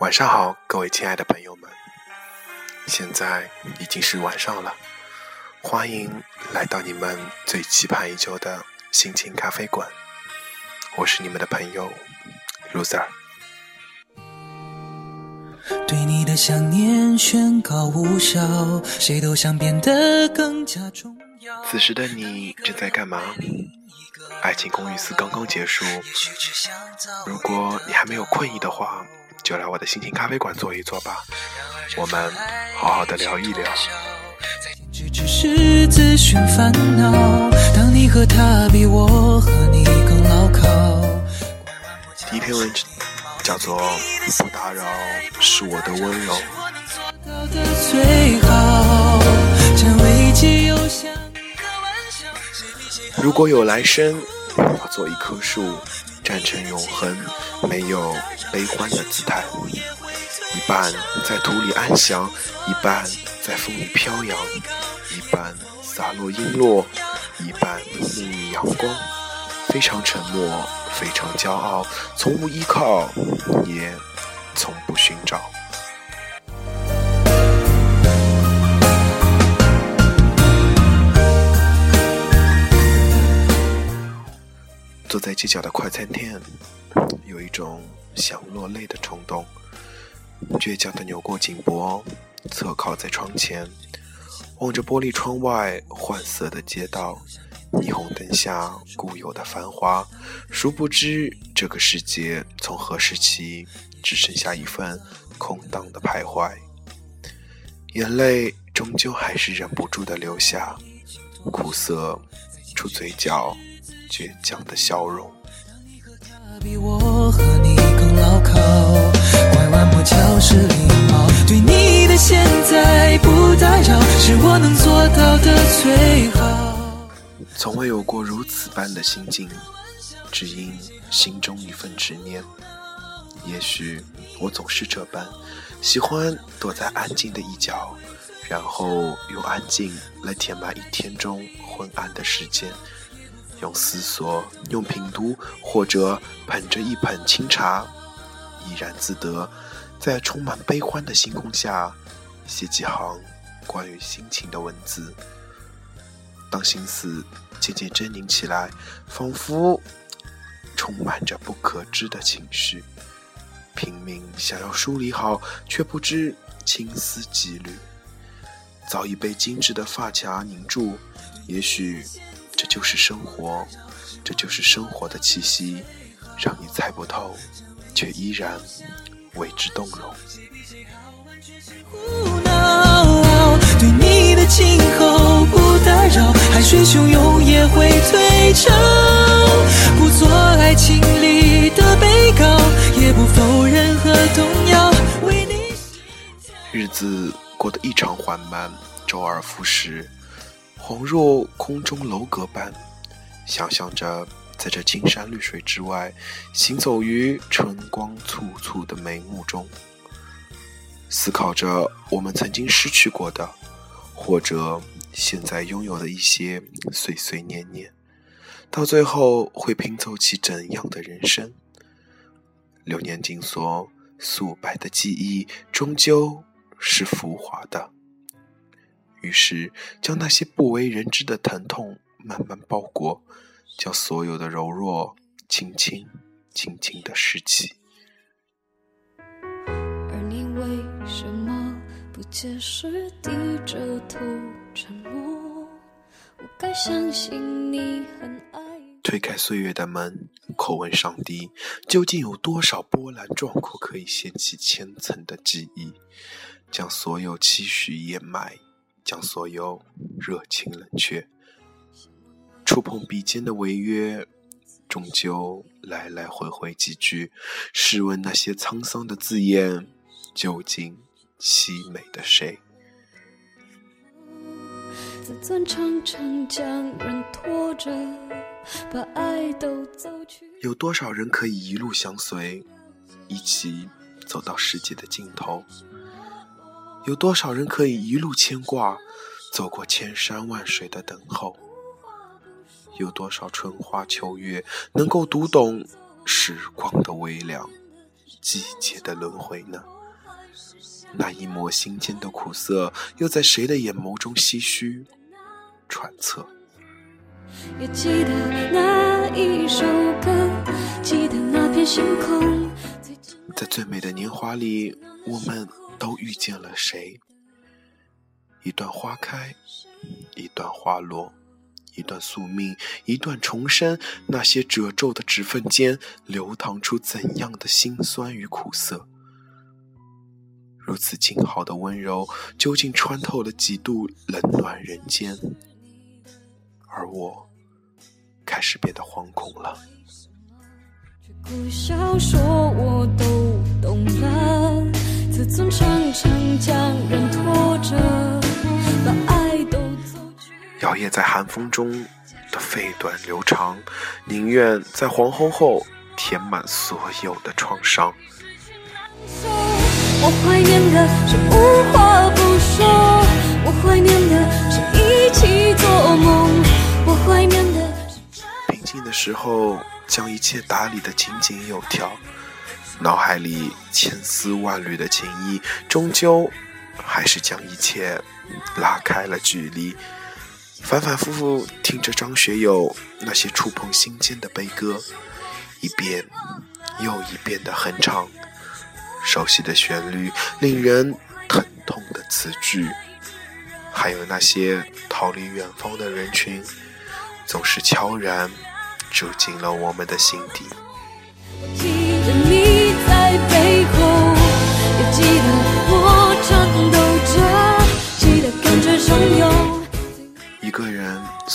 晚上好，各位亲爱的朋友们，现在已经是晚上了，欢迎来到你们最期盼已久的心情咖啡馆，我是你们的朋友 Loser。对你的想念宣告无效，谁都想变得更加重要。此时的你正在干嘛？爱情公寓四刚刚结束，如果你还没有困意的话。就来我的心情咖啡馆坐一坐吧，我们好好的聊一聊。第一篇文章叫做《不打扰是我的温柔》。如果有来生，我做一棵树。站成永恒，没有悲欢的姿态，一半在土里安详，一半在风里飘扬，一半洒落璎珞，一半沐浴阳光，非常沉默，非常骄傲，从无依靠，也从不寻找。坐在街角的快餐店，有一种想落泪的冲动。倔强的扭过颈脖，侧靠在窗前，望着玻璃窗外换色的街道，霓虹灯下固有的繁华。殊不知，这个世界从何时起，只剩下一份空荡的徘徊。眼泪终究还是忍不住的流下，苦涩出嘴角。倔强的笑容。从未有过如此般的心境，只因心中一份执念。也许我总是这般，喜欢躲在安静的一角，然后用安静来填满一天中昏暗的时间。用思索，用品读，或者捧着一捧清茶，怡然自得，在充满悲欢的星空下，写几行关于心情的文字。当心思渐渐狰狞起来，仿佛充满着不可知的情绪，拼命想要梳理好，却不知青丝几缕，早已被精致的发卡凝住。也许。这就是生活，这就是生活的气息，让你猜不透，却依然为之动容。对你的今后不打扰，海水汹涌也会退潮。不做爱情里的被告，也不否认和动摇。为你日子过得异常缓慢，周而复始。恍若空中楼阁般，想象着在这青山绿水之外，行走于春光簇簇的眉目中，思考着我们曾经失去过的，或者现在拥有的一些碎碎念念，到最后会拼凑起怎样的人生？流年紧锁，素白的记忆终究是浮华的。于是，将那些不为人知的疼痛慢慢包裹，将所有的柔弱轻轻、轻轻的拾起。而你为什么不解释，低着头沉默？我该相信你很爱。推开岁月的门，叩问上帝：究竟有多少波澜壮阔可以掀起千层的记忆，将所有期许掩埋？将所有热情冷却，触碰笔尖的违约，终究来来回回几句。试问那些沧桑的字眼，究竟凄美的谁？有多少人可以一路相随，一起走到世界的尽头？有多少人可以一路牵挂，走过千山万水的等候？有多少春花秋月能够读懂时光的微凉，季节的轮回呢？那一抹心间的苦涩，又在谁的眼眸中唏嘘揣测？也记得那一首歌，记得那片星空。在最美的年华里，我们都遇见了谁？一段花开，一段花落，一段宿命，一段重生。那些褶皱的指缝间，流淌出怎样的辛酸与苦涩？如此静好的温柔，究竟穿透了几度冷暖人间？而我开始变得惶恐了。苦笑说我都去。摇曳在寒风中的肺短流长，宁愿在黄昏后填满所有的创伤。我怀念的是无话不说，我怀念的是一起做梦，我怀念的是平静的时候将一切打理的井井有条，脑海里千丝万缕的情谊，终究还是将一切拉开了距离。反反复复听着张学友那些触碰心间的悲歌，一遍又一遍的哼唱。熟悉的旋律，令人疼痛的词句，还有那些逃离远方的人群，总是悄然住进了我们的心底。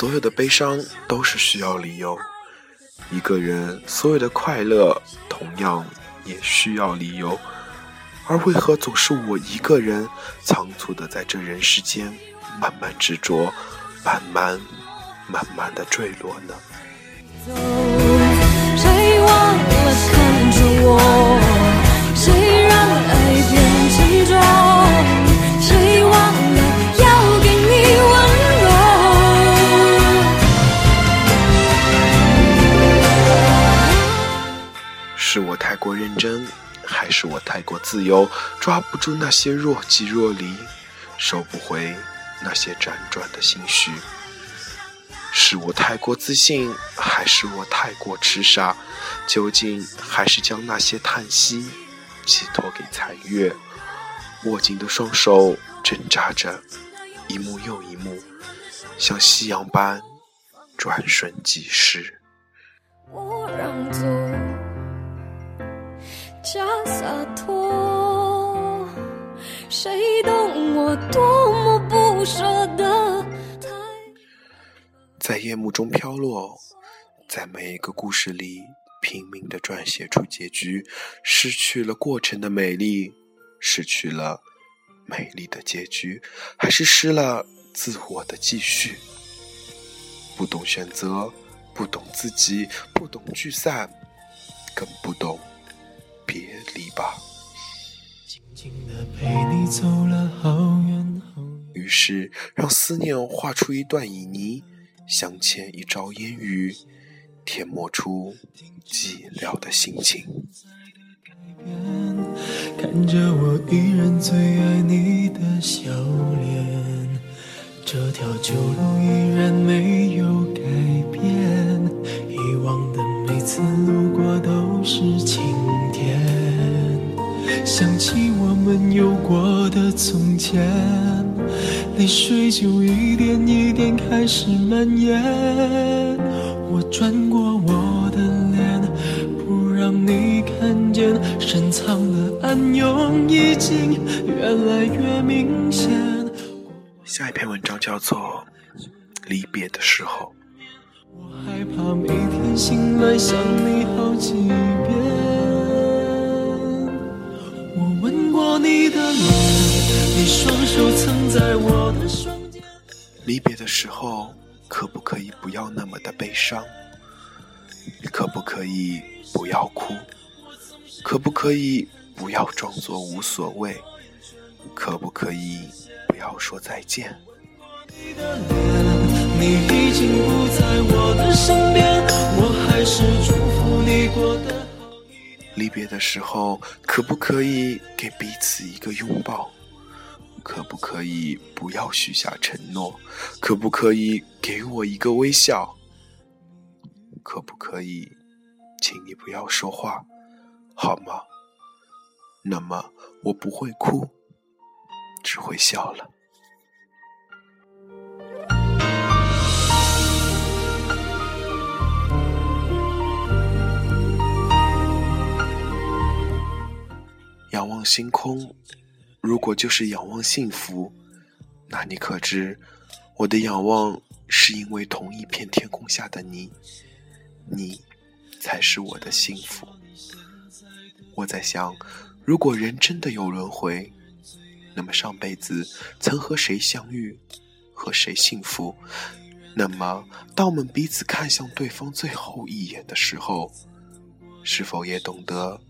所有的悲伤都是需要理由，一个人所有的快乐同样。也需要理由，而为何总是我一个人仓促的在这人世间慢慢执着，慢慢慢慢的坠落呢？谁忘了看着我？谁让爱变沉重？是我太过自由，抓不住那些若即若离，收不回那些辗转的心绪。是我太过自信，还是我太过痴傻？究竟还是将那些叹息寄托给残月？握紧的双手挣扎着，一幕又一幕，像夕阳般转瞬即逝。假洒脱，谁懂我多么不舍得？在夜幕中飘落，在每一个故事里拼命的撰写出结局，失去了过程的美丽，失去了美丽的结局，还是失了自我的继续。不懂选择，不懂自己，不懂聚散，更不懂。别离吧。于是，让思念画出一段旖旎，镶嵌一朝烟雨，填抹出寂寥的心情。看着我依然最爱你的笑脸，这条旧路依然没有改变，以往的每次路过都是晴天。想起我们有过的从前，泪水就一点一点开始蔓延。我转过我的脸，不让你看见，深藏的暗涌已经越来越明显。下一篇文章叫做《离别的时候》。我害怕每天醒来想你好离别的时候，可不可以不要那么的悲伤？可不可以不要哭？可不可以不要装作无所谓？可不可以不要说再见？你已经不在我的身边，我还是祝福你过得。离别的时候，可不可以给彼此一个拥抱？可不可以不要许下承诺？可不可以给我一个微笑？可不可以，请你不要说话，好吗？那么我不会哭，只会笑了。仰望星空，如果就是仰望幸福，那你可知，我的仰望是因为同一片天空下的你，你才是我的幸福。我在想，如果人真的有轮回，那么上辈子曾和谁相遇，和谁幸福，那么当我们彼此看向对方最后一眼的时候，是否也懂得，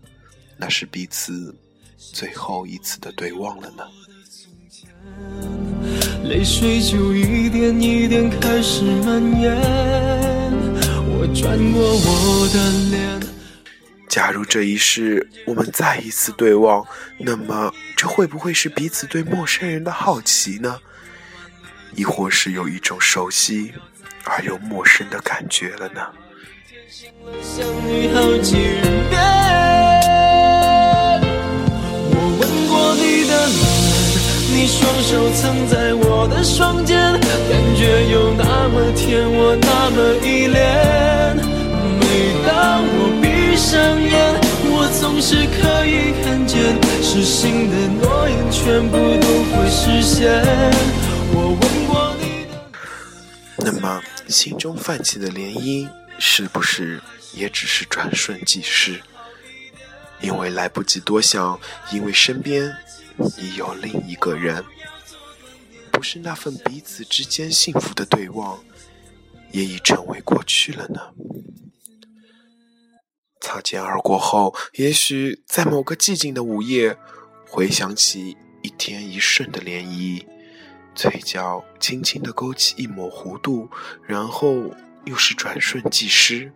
那是彼此？最后一次的对望了呢？泪水就一点一点开始蔓延。我转过我的脸。假如这一世我们再一次对望，那么这会不会是彼此对陌生人的好奇呢？亦或是有一种熟悉而又陌生的感觉了呢？你双手曾在我的双肩，感觉有那么甜，我那么依恋。每当我闭上眼，我总是可以看见，失信的诺言全部都会实现。我问过你的，那么心中泛起的涟漪，是不是也只是转瞬即逝？因为来不及多想，因为身边。已有另一个人，不是那份彼此之间幸福的对望，也已成为过去了呢。擦肩而过后，也许在某个寂静的午夜，回想起一天一瞬的涟漪，嘴角轻轻的勾起一抹弧度，然后又是转瞬即逝。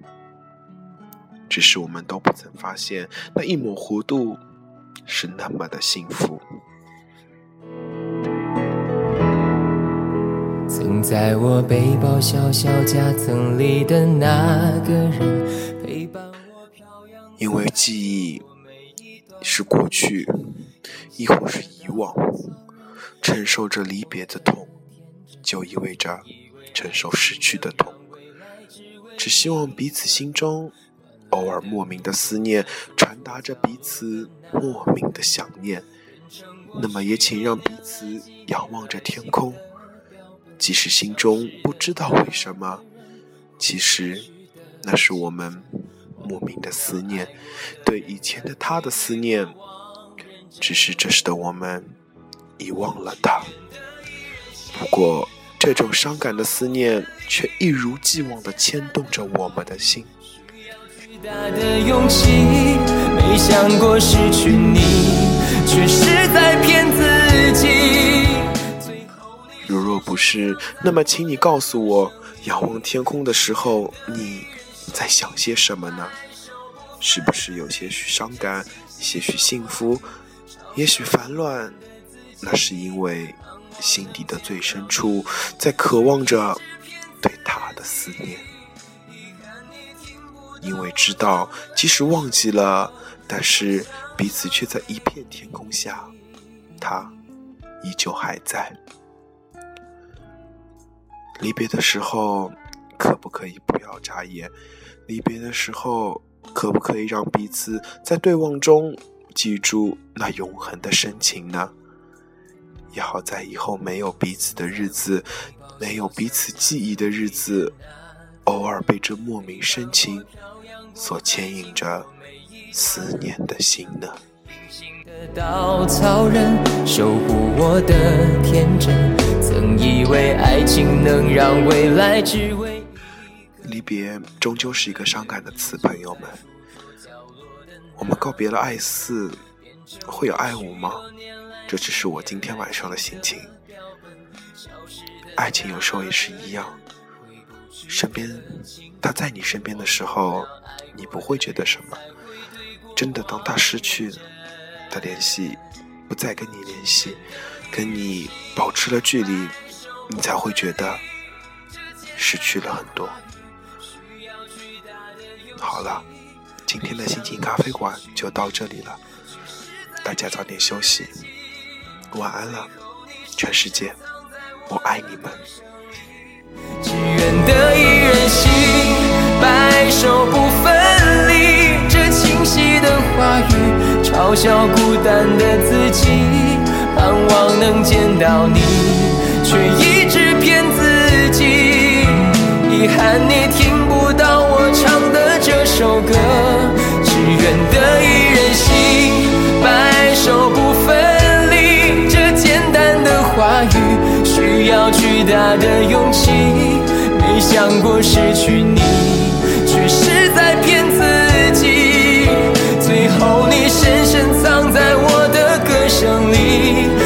只是我们都不曾发现，那一抹弧度。是那么的幸福。曾在我背包小小夹层里的那个人，陪伴我漂洋。因为记忆是过去，亦或是遗忘，承受着离别的痛，就意味着承受失去的痛。只希望彼此心中。偶尔莫名的思念，传达着彼此莫名的想念。那么也请让彼此仰望着天空，即使心中不知道为什么，其实那是我们莫名的思念，对以前的他的思念。只是这时的我们遗忘了他。不过这种伤感的思念，却一如既往的牵动着我们的心。大的勇气，没想过失去你，却是在骗自己。如若不是，那么请你告诉我，仰望天空的时候，你在想些什么呢？是不是有些许伤感，些许幸福，也许烦乱？那是因为心底的最深处，在渴望着对他的思念。因为知道，即使忘记了，但是彼此却在一片天空下，他依旧还在。离别的时候，可不可以不要眨眼？离别的时候，可不可以让彼此在对望中记住那永恒的深情呢？也好在以后没有彼此的日子，没有彼此记忆的日子，偶尔被这莫名深情。所牵引着思念的心呢？稻草人守护我的天真，曾以为爱情能让未来只为离别，终究是一个伤感的词，朋友们。我们告别了爱四，会有爱五吗？这只是我今天晚上的心情。爱情有时候也是一样。身边，他在你身边的时候，你不会觉得什么；真的当他失去的联系，不再跟你联系，跟你保持了距离，你才会觉得失去了很多。好了，今天的心情咖啡馆就到这里了，大家早点休息，晚安了，全世界，我爱你们。语，嘲笑孤单的自己，盼望能见到你，却一直骗自己。遗憾你听不到我唱的这首歌。只愿得一人心，白首不分离。这简单的话语，需要巨大的勇气。没想过失去你，却是在骗自己。最后你深我的歌声里。